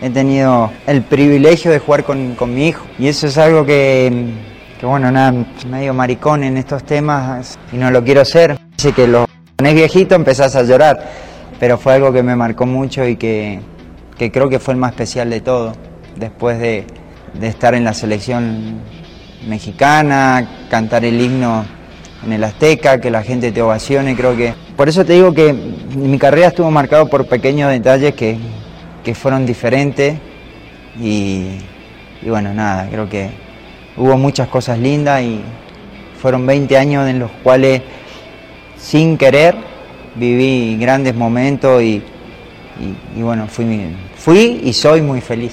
he tenido el privilegio de jugar con, con mi hijo. Y eso es algo que, que, bueno, nada, medio maricón en estos temas y no lo quiero ser. Dice que lo pones viejito empezás a llorar, pero fue algo que me marcó mucho y que, que creo que fue el más especial de todo. Después de, de estar en la selección mexicana, cantar el himno en el Azteca, que la gente te ovacione, creo que... Por eso te digo que mi carrera estuvo marcado por pequeños detalles que, que fueron diferentes y, bueno, nada, creo que hubo muchas cosas lindas y fueron 20 años en los cuales sin querer viví grandes momentos y, y- y bueno, fui, fui y soy muy feliz.